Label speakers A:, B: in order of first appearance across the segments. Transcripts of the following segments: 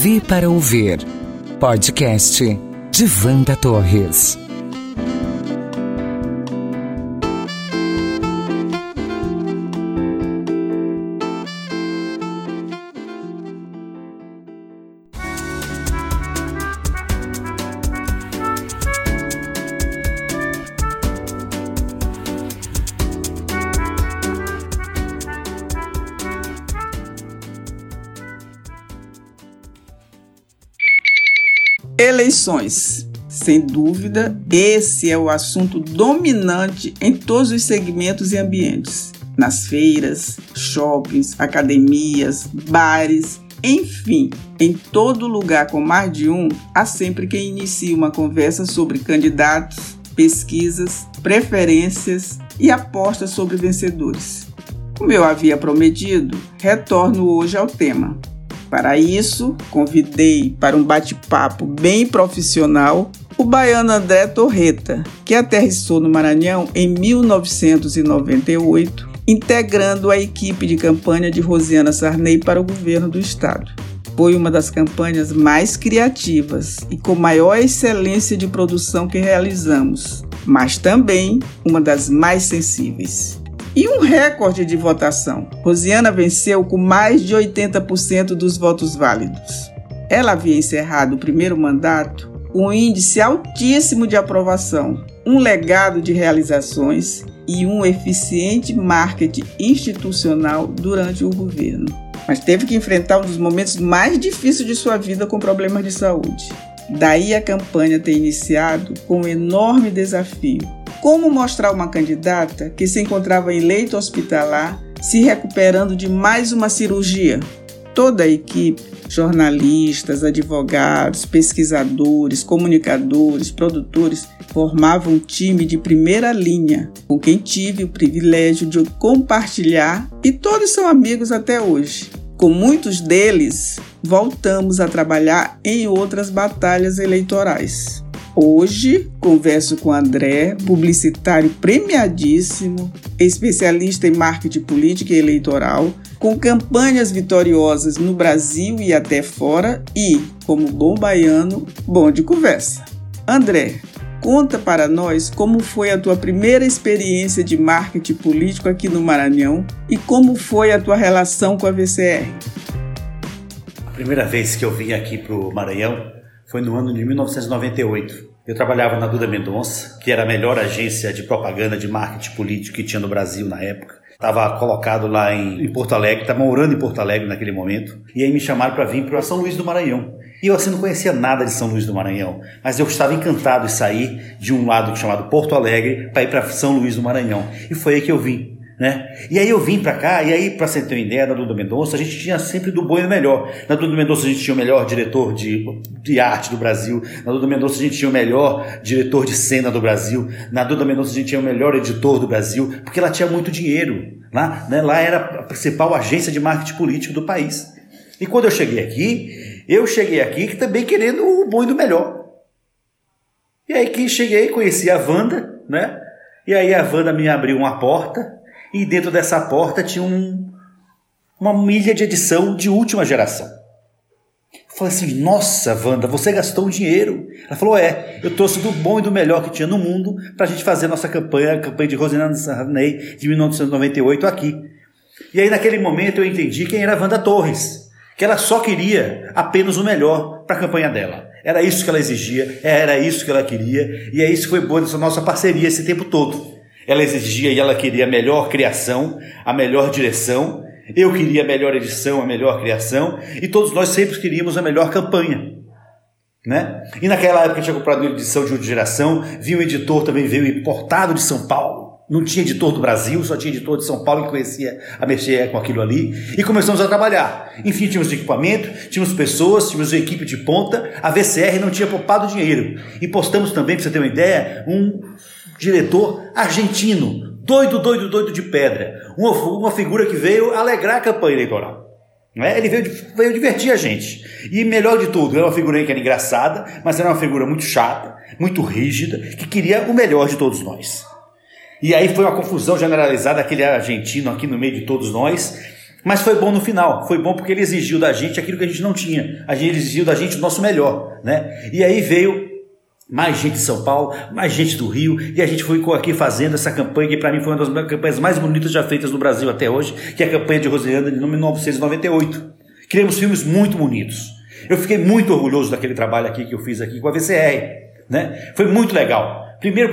A: TV para ouvir. Podcast de Wanda Torres.
B: Eleições. Sem dúvida, esse é o assunto dominante em todos os segmentos e ambientes. Nas feiras, shoppings, academias, bares, enfim, em todo lugar com mais de um, há sempre quem inicia uma conversa sobre candidatos, pesquisas, preferências e apostas sobre vencedores. Como eu havia prometido, retorno hoje ao tema. Para isso, convidei para um bate-papo bem profissional o baiano André Torreta, que aterrissou no Maranhão em 1998, integrando a equipe de campanha de Rosiana Sarney para o governo do estado. Foi uma das campanhas mais criativas e com maior excelência de produção que realizamos, mas também uma das mais sensíveis e um recorde de votação. Rosiana venceu com mais de 80% dos votos válidos. Ela havia encerrado o primeiro mandato com um índice altíssimo de aprovação, um legado de realizações e um eficiente marketing institucional durante o governo. Mas teve que enfrentar um dos momentos mais difíceis de sua vida com problemas de saúde. Daí a campanha ter iniciado com um enorme desafio como mostrar uma candidata que se encontrava em leito hospitalar se recuperando de mais uma cirurgia? Toda a equipe, jornalistas, advogados, pesquisadores, comunicadores, produtores, formavam um time de primeira linha, com quem tive o privilégio de compartilhar e todos são amigos até hoje. Com muitos deles, voltamos a trabalhar em outras batalhas eleitorais. Hoje converso com André, publicitário premiadíssimo, especialista em marketing político e eleitoral, com campanhas vitoriosas no Brasil e até fora e, como bom baiano, bom de conversa. André, conta para nós como foi a tua primeira experiência de marketing político aqui no Maranhão e como foi a tua relação com a VCR.
C: A primeira vez que eu vim aqui para o Maranhão foi no ano de 1998. Eu trabalhava na Duda Mendonça, que era a melhor agência de propaganda de marketing político que tinha no Brasil na época. Estava colocado lá em, em Porto Alegre, estava morando em Porto Alegre naquele momento. E aí me chamaram para vir para São Luís do Maranhão. E eu assim não conhecia nada de São Luís do Maranhão, mas eu estava encantado de sair de um lado chamado Porto Alegre para ir para São Luís do Maranhão. E foi aí que eu vim. Né? E aí eu vim para cá, e aí, para você ter uma ideia, na Duda Mendonça, a gente tinha sempre do bom e do melhor. Na Duda Mendonça a gente tinha o melhor diretor de, de arte do Brasil, na Duda Mendonça a gente tinha o melhor diretor de cena do Brasil, na Duda Mendonça a gente tinha o melhor editor do Brasil, porque ela tinha muito dinheiro. Lá, né? lá era a principal agência de marketing político do país. E quando eu cheguei aqui, eu cheguei aqui também querendo o bom e do melhor. E aí que cheguei, conheci a Wanda, né? E aí a Wanda me abriu uma porta, e dentro dessa porta tinha um, uma milha de edição de última geração. Eu falei assim, nossa, Wanda, você gastou um dinheiro. Ela falou, é, eu trouxe do bom e do melhor que tinha no mundo para a gente fazer a nossa campanha, a campanha de Rosana Sarney de 1998 aqui. E aí naquele momento eu entendi quem era a Wanda Torres, que ela só queria apenas o melhor para a campanha dela. Era isso que ela exigia, era isso que ela queria, e é isso que foi boa dessa nossa parceria esse tempo todo. Ela exigia e ela queria a melhor criação, a melhor direção. Eu queria a melhor edição, a melhor criação. E todos nós sempre queríamos a melhor campanha. Né? E naquela época tinha comprado uma edição de geração. Vi um editor também veio importado de São Paulo. Não tinha editor do Brasil, só tinha editor de São Paulo que conhecia a mexer com aquilo ali. E começamos a trabalhar. Enfim, tínhamos equipamento, tínhamos pessoas, tínhamos uma equipe de ponta. A VCR não tinha poupado dinheiro. E postamos também, para você ter uma ideia, um diretor argentino, doido, doido, doido de pedra. Uma, uma figura que veio alegrar a campanha eleitoral. É? Ele veio, veio divertir a gente. E melhor de tudo, era uma figura que era engraçada, mas era uma figura muito chata, muito rígida, que queria o melhor de todos nós. E aí foi uma confusão generalizada, aquele argentino aqui no meio de todos nós, Mas foi bom no final, foi bom porque ele exigiu da gente aquilo que a gente não tinha. Gente exigiu da gente o nosso melhor, né? E aí veio mais gente de São Paulo, mais gente do Rio, e a gente foi aqui fazendo essa campanha, que para mim foi uma das campanhas mais bonitas já feitas no Brasil até hoje, que é a campanha de Rosiana de 1998. Criamos filmes muito bonitos. Eu fiquei muito orgulhoso daquele trabalho aqui que eu fiz aqui com a VCR, né? Foi muito legal. Primeiro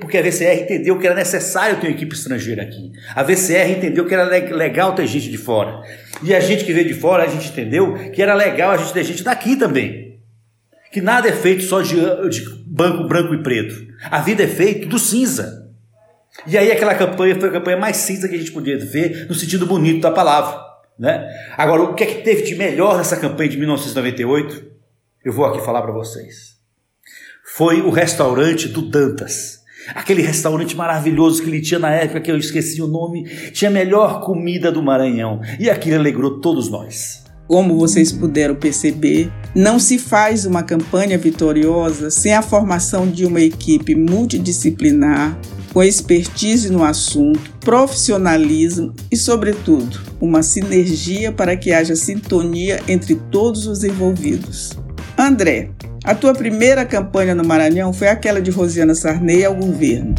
C: porque a VCR entendeu que era necessário ter uma equipe estrangeira aqui. A VCR entendeu que era legal ter gente de fora. E a gente que veio de fora, a gente entendeu que era legal a gente ter gente daqui também. Que nada é feito só de, de banco branco e preto. A vida é feita do cinza. E aí aquela campanha foi a campanha mais cinza que a gente podia ver, no sentido bonito da palavra. Né? Agora, o que é que teve de melhor nessa campanha de 1998? Eu vou aqui falar para vocês foi o restaurante do Dantas. Aquele restaurante maravilhoso que ele tinha na época, que eu esqueci o nome, tinha a melhor comida do Maranhão. E aquilo alegrou todos nós.
B: Como vocês puderam perceber, não se faz uma campanha vitoriosa sem a formação de uma equipe multidisciplinar, com expertise no assunto, profissionalismo e, sobretudo, uma sinergia para que haja sintonia entre todos os envolvidos. André, a tua primeira campanha no Maranhão foi aquela de Rosiana Sarney ao governo,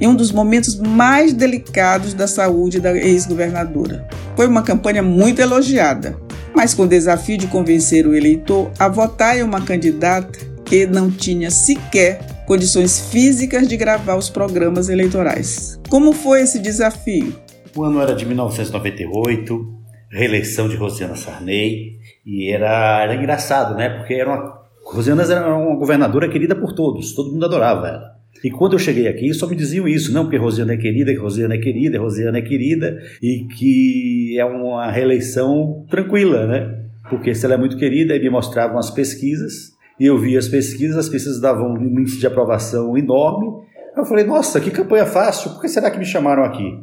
B: em um dos momentos mais delicados da saúde da ex-governadora. Foi uma campanha muito elogiada, mas com o desafio de convencer o eleitor a votar em uma candidata que não tinha sequer condições físicas de gravar os programas eleitorais. Como foi esse desafio?
C: O ano era de 1998, reeleição de Rosiana Sarney, e era, era engraçado, né? Porque era uma Rosiana era uma governadora querida por todos, todo mundo adorava ela. E quando eu cheguei aqui, só me diziam isso, não, porque Rosiana é querida, que Rosiana é querida, Rosiana é querida, e que é uma reeleição tranquila, né? Porque se ela é muito querida, aí me mostravam as pesquisas, e eu via as pesquisas, as pesquisas davam um índice de aprovação enorme. Eu falei, nossa, que campanha fácil, por que será que me chamaram aqui?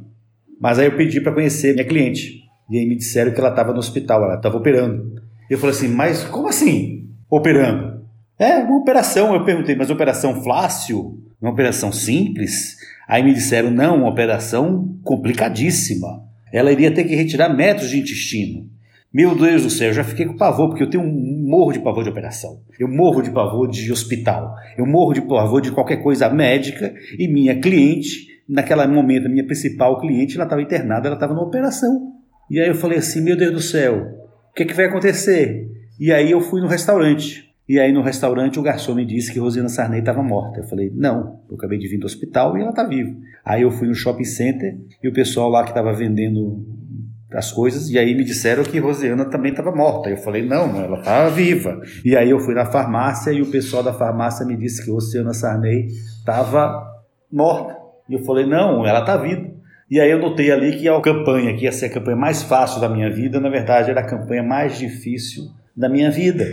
C: Mas aí eu pedi para conhecer minha cliente, e aí me disseram que ela estava no hospital, ela estava operando. Eu falei assim, mas como assim, operando? É, uma operação. Eu perguntei, mas operação fácil? Uma operação simples? Aí me disseram, não, uma operação complicadíssima. Ela iria ter que retirar metros de intestino. Meu Deus do céu, eu já fiquei com pavor, porque eu tenho um morro de pavor de operação. Eu morro de pavor de hospital. Eu morro de pavor de qualquer coisa médica. E minha cliente, naquele momento, minha principal cliente, ela estava internada, ela estava numa operação. E aí eu falei assim, meu Deus do céu, o que, é que vai acontecer? E aí eu fui no restaurante. E aí no restaurante o garçom me disse que Rosina Sarney estava morta. Eu falei, não, eu acabei de vir do hospital e ela está viva. Aí eu fui no shopping center e o pessoal lá que estava vendendo as coisas, e aí me disseram que Rosiana também estava morta. Eu falei, não, ela estava viva. E aí eu fui na farmácia e o pessoal da farmácia me disse que Rosiana Sarney estava morta. E eu falei, não, ela está viva. E aí eu notei ali que a campanha, que ia ser a campanha mais fácil da minha vida, na verdade era a campanha mais difícil da minha vida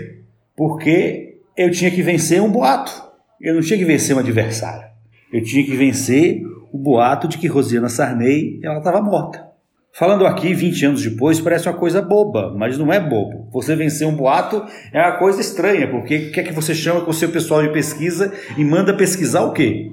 C: porque eu tinha que vencer um boato. Eu não tinha que vencer um adversário. Eu tinha que vencer o boato de que Rosiana Sarney ela estava morta. Falando aqui 20 anos depois parece uma coisa boba, mas não é bobo. Você vencer um boato é uma coisa estranha, porque quer que você chama com o seu pessoal de pesquisa e manda pesquisar o quê?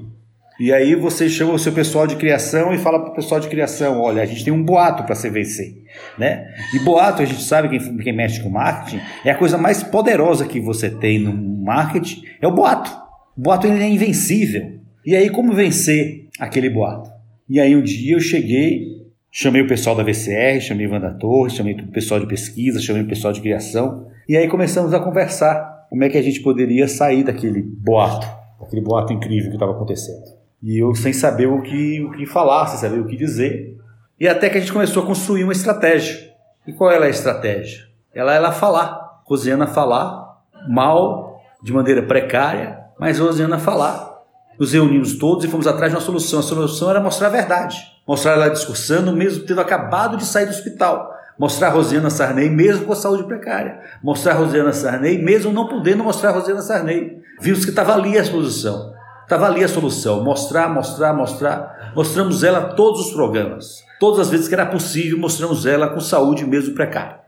C: E aí você chama o seu pessoal de criação e fala para o pessoal de criação, olha, a gente tem um boato para se vencer, né? E boato, a gente sabe quem, quem mexe com marketing, é a coisa mais poderosa que você tem no marketing, é o boato. O boato ele é invencível. E aí como vencer aquele boato? E aí um dia eu cheguei, chamei o pessoal da VCR, chamei Wanda Torres, chamei o pessoal de pesquisa, chamei o pessoal de criação, e aí começamos a conversar como é que a gente poderia sair daquele boato, aquele boato incrível que estava acontecendo. E eu sem saber o que, o que falar, sem saber o que dizer. E até que a gente começou a construir uma estratégia. E qual era a estratégia? Ela era falar. Rosiana falar mal, de maneira precária, mas Rosiana falar. Nos reunimos todos e fomos atrás de uma solução. A solução era mostrar a verdade. Mostrar ela discursando, mesmo tendo acabado de sair do hospital. Mostrar a Rosiana Sarney mesmo com a saúde precária. Mostrar a Rosiana Sarney mesmo não podendo mostrar a Rosiana Sarney. Vimos que estava ali a solução. Estava ali a solução: mostrar, mostrar, mostrar. Mostramos ela todos os programas. Todas as vezes que era possível, mostramos ela com saúde mesmo precária.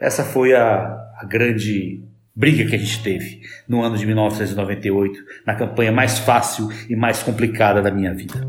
C: Essa foi a, a grande briga que a gente teve no ano de 1998, na campanha mais fácil e mais complicada da minha vida.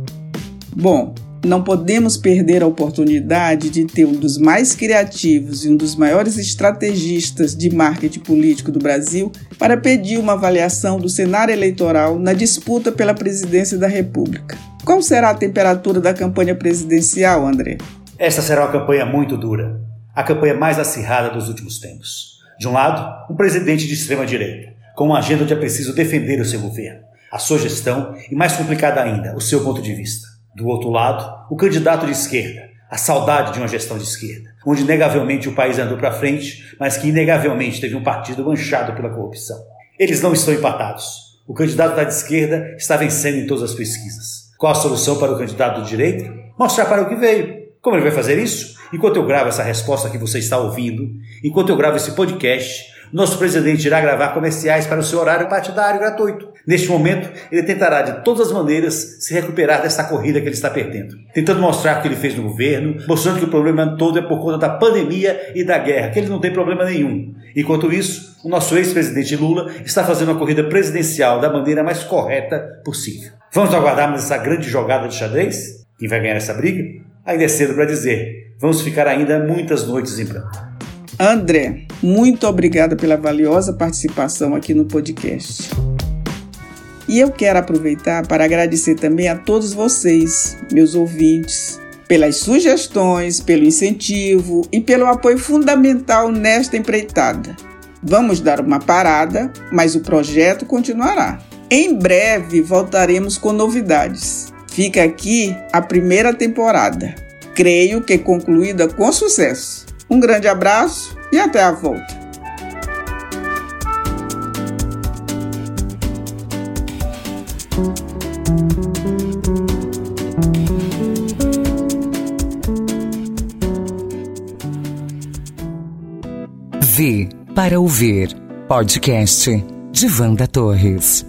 B: Bom, Não podemos perder a oportunidade de ter um dos mais criativos e um dos maiores estrategistas de marketing político do Brasil para pedir uma avaliação do cenário eleitoral na disputa pela presidência da República. Qual será a temperatura da campanha presidencial, André?
C: Esta será uma campanha muito dura, a campanha mais acirrada dos últimos tempos. De um lado, um presidente de extrema-direita, com uma agenda onde é preciso defender o seu governo, a sua gestão e, mais complicada ainda, o seu ponto de vista. Do outro lado, o candidato de esquerda, a saudade de uma gestão de esquerda, onde inegavelmente o país andou para frente, mas que inegavelmente teve um partido manchado pela corrupção. Eles não estão empatados. O candidato da esquerda está vencendo em todas as pesquisas. Qual a solução para o candidato de direita? Mostrar para o que veio. Como ele vai fazer isso? Enquanto eu gravo essa resposta que você está ouvindo, enquanto eu gravo esse podcast, nosso presidente irá gravar comerciais para o seu horário partidário gratuito. Neste momento, ele tentará de todas as maneiras se recuperar dessa corrida que ele está perdendo, tentando mostrar o que ele fez no governo, mostrando que o problema todo é por conta da pandemia e da guerra, que ele não tem problema nenhum. Enquanto isso, o nosso ex-presidente Lula está fazendo a corrida presidencial da maneira mais correta possível. Vamos aguardarmos essa grande jogada de xadrez? Quem vai ganhar essa briga? Ainda é cedo para dizer. Vamos ficar ainda muitas noites em branco.
B: André, muito obrigada pela valiosa participação aqui no podcast. E eu quero aproveitar para agradecer também a todos vocês, meus ouvintes, pelas sugestões, pelo incentivo e pelo apoio fundamental nesta empreitada. Vamos dar uma parada, mas o projeto continuará. Em breve voltaremos com novidades. Fica aqui a primeira temporada. Creio que concluída com sucesso. Um grande abraço e até a volta.
A: V para ouvir podcast de Vanda Torres.